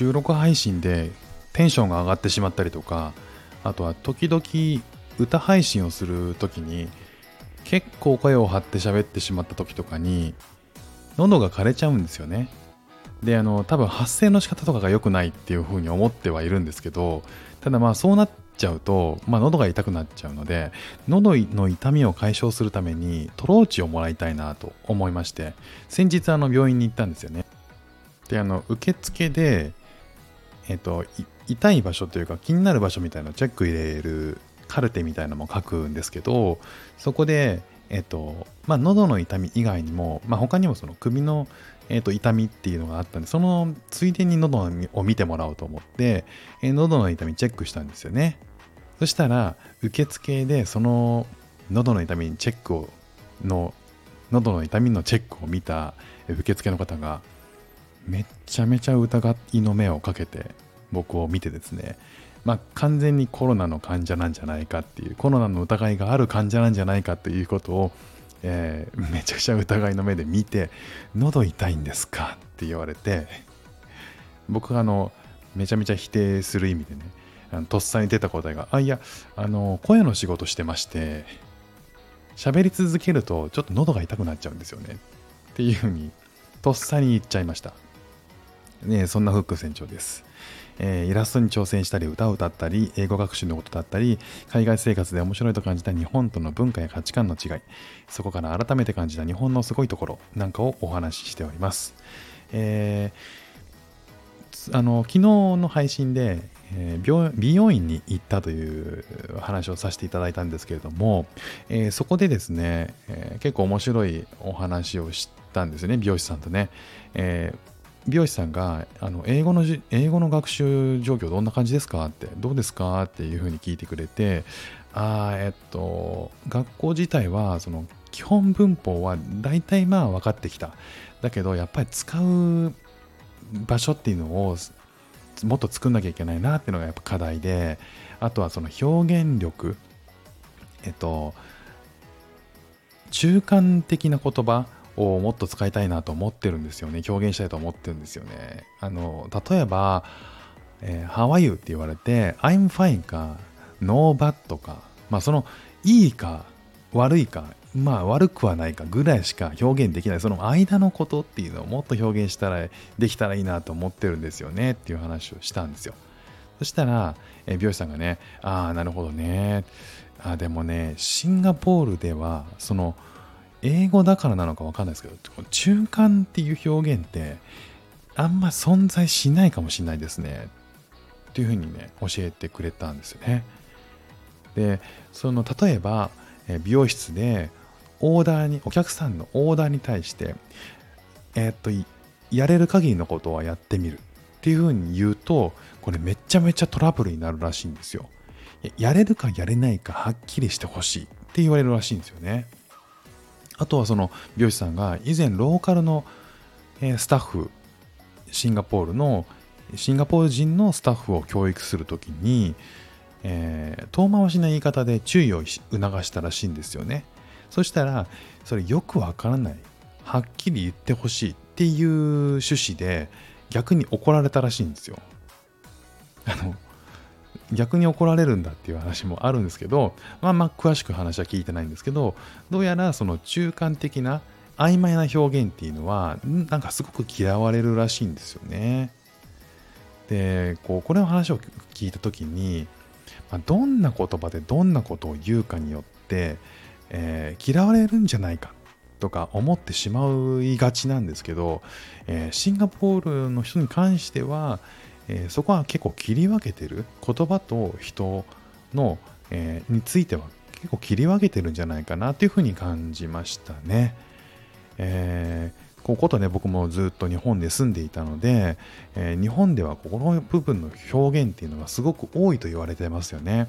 収録配信でテンションが上がってしまったりとかあとは時々歌配信をする時に結構声を張って喋ってしまった時とかに喉が枯れちゃうんですよね。であの多分発声の仕方とかが良くないっていうふうに思ってはいるんですけどただまあそうなっちゃうと、まあ、喉が痛くなっちゃうので喉の痛みを解消するためにトローチをもらいたいなと思いまして先日あの病院に行ったんですよね。であの受付でえっと痛い場所というか気になる場所みたいなチェック入れるカルテみたいなのも書くんですけどそこでえっとまあ喉の痛み以外にも、まあ、他にもその首のえー、と痛みっていうのがあったんで、そのついでに喉を見てもらおうと思って、えー、喉の痛みチェックしたんですよね。そしたら、受付でその喉の痛みにチェックを、の、喉の痛みのチェックを見た受付の方が、めっちゃめちゃ疑いの目をかけて僕を見てですね、まあ、完全にコロナの患者なんじゃないかっていうコロナの疑いがある患者なんじゃないかっていうことをえー、めちゃくちゃ疑いの目で見て「喉痛いんですか?」って言われて僕があのめちゃめちゃ否定する意味でねあのとっさに出た答えが「あいやあの声の仕事してまして喋り続けるとちょっと喉が痛くなっちゃうんですよね」っていうふうにとっさに言っちゃいましたねそんなフック船長ですえー、イラストに挑戦したり歌を歌ったり英語学習のことだったり海外生活で面白いと感じた日本との文化や価値観の違いそこから改めて感じた日本のすごいところなんかをお話ししております、えー、あの昨日の配信で、えー、美容院に行ったという話をさせていただいたんですけれども、えー、そこでですね、え結構面白いお話をしたんですよね美容師さんとね、えー美容師さんがあの英語の英語の学習状況どんな感じですかってどうですかっていうふうに聞いてくれてあえっと学校自体はその基本文法は大体まあ分かってきた。だけどやっぱり使う場所っていうのをもっと作んなきゃいけないなっていうのがやっぱ課題であとはその表現力。えっと中間的な言葉をもっと使いたいなと思ってるんですよね。表現したいと思ってるんですよね。あの、例えば、えー、How are you? って言われて、I'm fine か、No bad か、まあその、いいか、悪いか、まあ悪くはないかぐらいしか表現できない、その間のことっていうのをもっと表現したら、できたらいいなと思ってるんですよねっていう話をしたんですよ。そしたら、え、美容師さんがね、ああ、なるほどね。あでもね、シンガポールでは、その、英語だからなのかわかんないですけど、中間っていう表現ってあんま存在しないかもしれないですね。っていうふうにね、教えてくれたんですよね。で、その例えば、美容室でオーダーに、お客さんのオーダーに対して、えー、っと、やれる限りのことはやってみるっていうふうに言うと、これめちゃめちゃトラブルになるらしいんですよ。やれるかやれないかはっきりしてほしいって言われるらしいんですよね。あとはその美容師さんが以前ローカルのスタッフシンガポールのシンガポール人のスタッフを教育するときに、えー、遠回しな言い方で注意を促したらしいんですよね。そしたら、それよくわからない。はっきり言ってほしいっていう趣旨で逆に怒られたらしいんですよ。あの、逆に怒られるんだっていう話もあるんですけど、まあまあ詳しく話は聞いてないんですけど、どうやらその中間的な曖昧な表現っていうのは、なんかすごく嫌われるらしいんですよね。で、こう、これの話を聞いた時に、まあ、どんな言葉でどんなことを言うかによって、えー、嫌われるんじゃないかとか思ってしまいがちなんですけど、えー、シンガポールの人に関しては、えー、そこは結構切り分けてる言葉と人の、えー、については結構切り分けてるんじゃないかなというふうに感じましたね。えー、こことね僕もずっと日本で住んでいたので、えー、日本ではここの部分の表現っていうのがすごく多いと言われてますよね。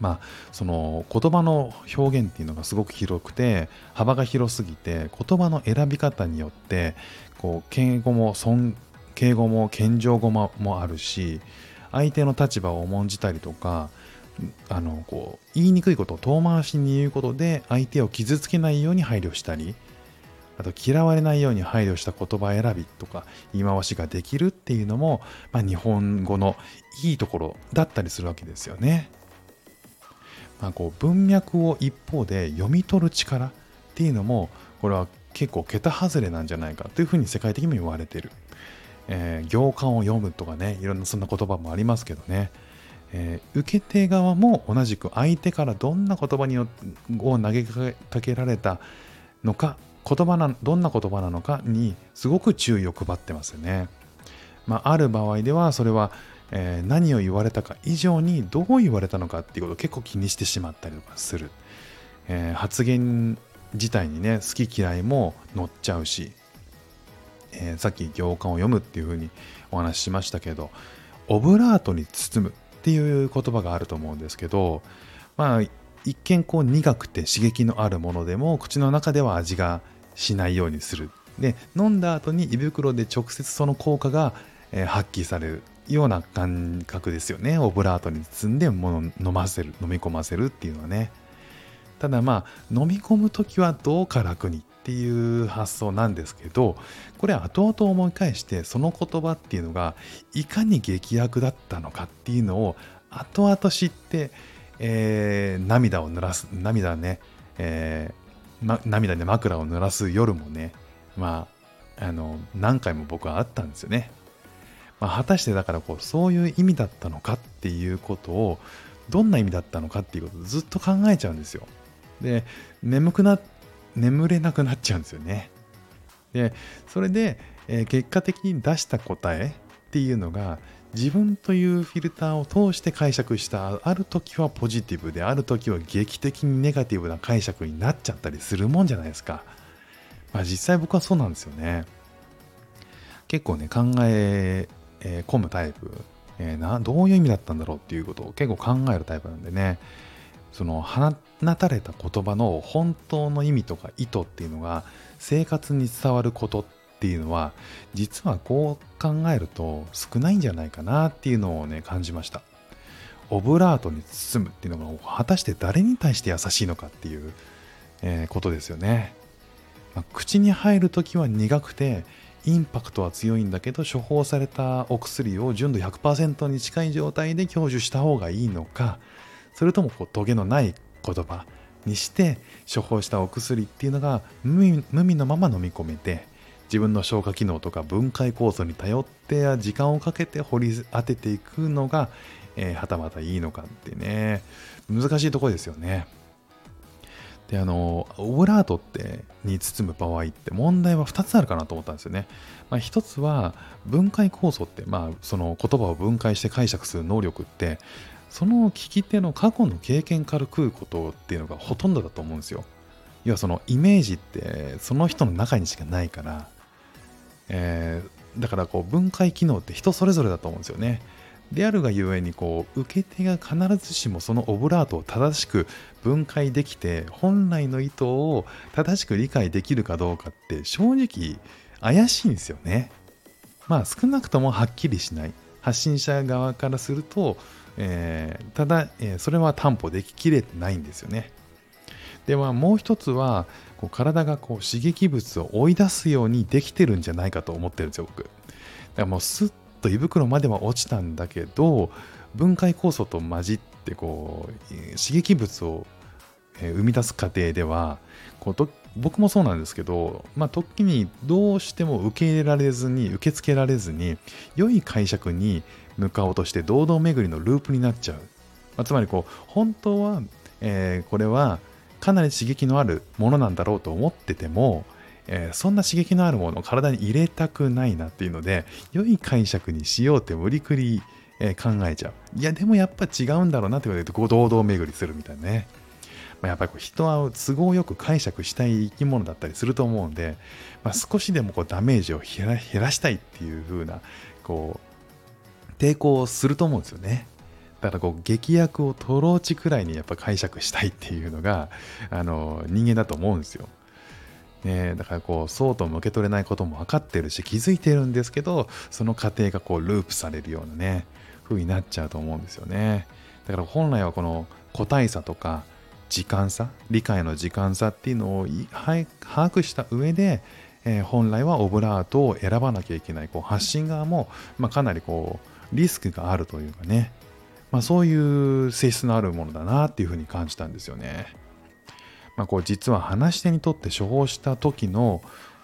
まあ、その言葉の表現っていうのがすごく広くて幅が広すぎて言葉の選び方によってこう敬語も尊敬語も謙譲語もあるし相手の立場を重んじたりとかあのこう言いにくいことを遠回しに言うことで相手を傷つけないように配慮したりあと嫌われないように配慮した言葉選びとか言い回しができるっていうのも、まあ、日本語のいいところだったりするわけですよね。まあ、こう文脈を一方で読み取る力っていうのもこれは結構桁外れなんじゃないかというふうに世界的にも言われてる。えー、行間を読むとかねいろんなそんな言葉もありますけどね、えー、受け手側も同じく相手からどんな言葉にを投げかけられたのか言葉などんな言葉なのかにすごく注意を配ってますよね。まあ、ある場合ではそれは、えー、何を言われたか以上にどう言われたのかっていうことを結構気にしてしまったりとかする。えー、発言自体にね好き嫌いも乗っちゃうし、えー、さっき行間を読むっていうふうにお話ししましたけどオブラートに包むっていう言葉があると思うんですけどまあ一見こう苦くて刺激のあるものでも口の中では味がしないようにする。で飲んだ後に胃袋で直接その効果が、え発揮されるような感覚ですよね。オブラートに包んでもの飲ませる飲み込ませるっていうのはね。ただまあ飲み込む時はどうか楽にっていう発想なんですけどこれ後々思い返してその言葉っていうのがいかに劇薬だったのかっていうのを後々知ってえー、涙を濡らす、涙ね、えーま、涙で枕を濡らす夜もね、まあ、あの、何回も僕はあったんですよね。まあ、果たしてだからこう、そういう意味だったのかっていうことを、どんな意味だったのかっていうことをずっと考えちゃうんですよ。で、眠くなって、眠れなくなっちゃうんですよね。で、それで、えー、結果的に出した答えっていうのが、自分というフィルターを通して解釈したある時はポジティブである時は劇的にネガティブな解釈になっちゃったりするもんじゃないですか。まあ、実際僕はそうなんですよね。結構ね考ええー、込むタイプ、えー、などういう意味だったんだろうっていうことを結構考えるタイプなんでねその放たれた言葉の本当の意味とか意図っていうのが生活に伝わることっていうのは実はこう考えると少ないんじゃないかなっていうのをね感じました。オブラートに包むっていうのが果たして誰に対して優しいのかっていう、えー、ことですよね、まあ、口に入る時は苦くてインパクトは強いんだけど処方されたお薬を純度100%に近い状態で享受した方がいいのかそれともこうトゲのない言葉にして処方したお薬っていうのが無味のまま飲み込めて自分の消化機能とか分解酵素に頼って時間をかけて掘り当てていくのが、えー、はたまたいいのかってね難しいところですよね。であのオブラートってに包む場合って問題は2つあるかなと思ったんですよね。まあ、1つは分解酵素って、まあ、その言葉を分解して解釈する能力ってその聞き手の過去の経験から食うことっていうのがほとんどだと思うんですよ。要はそのイメージってその人の中にしかないからえー、だからこう分解機能って人それぞれだと思うんですよね。であるがゆえにこう受け手が必ずしもそのオブラートを正しく分解できて本来の意図を正しく理解できるかどうかって正直怪しいんですよね。まあ少なくともはっきりしない発信者側からすると、えー、ただ、えー、それは担保でききれてないんですよね。ではもう一つはこう体がこう刺激物を追い出すようにできてるんじゃないかと思ってるんですよ僕だからもうスッと胃袋までは落ちたんだけど分解酵素と混じってこう刺激物を生み出す過程ではこう僕もそうなんですけど、まあ、時にどうしても受け入れられずに受け付けられずに良い解釈に向かおうとして堂々巡りのループになっちゃう、まあ、つまりこう本当は、えー、これはかなり刺激のあるものなんだろうと思ってても、えー、そんな刺激のあるものを体に入れたくないなっていうので良い解釈にしようって無理くり、えー、考えちゃう。いやでもやっぱ違うんだろうなって言われるとこう堂々巡りするみたいなね、まあ、やっぱりこう人は都合よく解釈したい生き物だったりすると思うんで、まあ、少しでもこうダメージを減らしたいっていう風なこう抵抗をすると思うんですよねだからこう劇薬をトローチくらいにやっぱ解釈したいっていうのがあの人間だと思うんですよ。ね、だからこうそうとも受け取れないことも分かってるし気づいてるんですけどその過程がこうループされるようなね風になっちゃうと思うんですよね。だから本来はこの個体差とか時間差理解の時間差っていうのを把握した上で、えー、本来はオブラートを選ばなきゃいけないこう発信側も、まあ、かなりこうリスクがあるというかね、まあ、そういう性質のあるものだなっていうふうに感じたんですよね。まあ、こう実は話し手にとって処方した時の、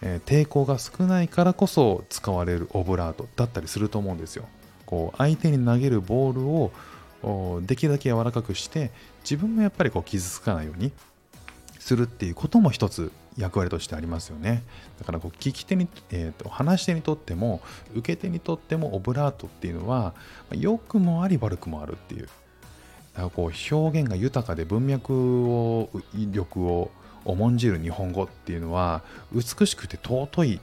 えー、抵抗が少ないからこそ使われるオブラートだったりすると思うんですよ。こう相手に投げるボールをできるだけ柔らかくして自分もやっぱりこう傷つかないようにするっていうことも一つ役割としてありますよね。だからこう聞き手に、えーと、話し手にとっても受け手にとってもオブラートっていうのは良くもあり悪くもあるっていう。だからこう表現が豊かで文脈を威力を重んじる日本語っていうのは美しくて尊い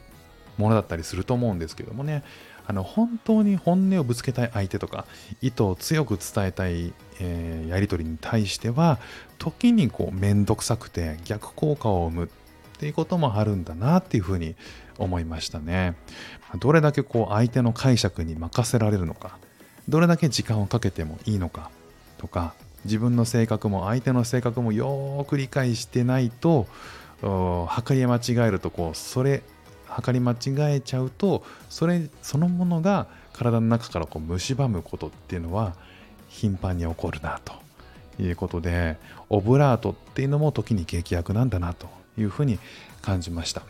ものだったりすると思うんですけどもねあの本当に本音をぶつけたい相手とか意図を強く伝えたい、えー、やり取りに対しては時にこう面倒くさくて逆効果を生むっていうこともあるんだなっていうふうに思いましたね。どれだけこう相手の解釈に任せられるのかどれだけ時間をかけてもいいのかとか自分の性格も相手の性格もよーく理解してないと測り間違えるとこうそれ測り間違えちゃうとそれそのものが体の中からこう蝕むことっていうのは頻繁に起こるなということでオブラートっていうのも時に劇薬なんだなというふうに感じました。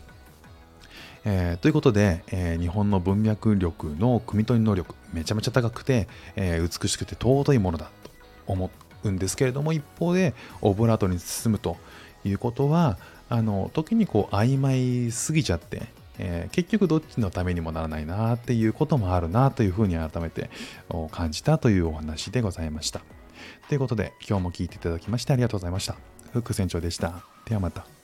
えー、ということで、えー、日本の文脈力の汲み取り能力めちゃめちゃ高くて、えー、美しくて尊いものだと思うんですけれども一方でオブラートに進むということはあの時にこう曖昧すぎちゃってえー、結局どっちのためにもならないなっていうこともあるなというふうに改めて感じたというお話でございました。ということで今日も聞いていただきましてありがとうございました。フック船長でした。ではまた。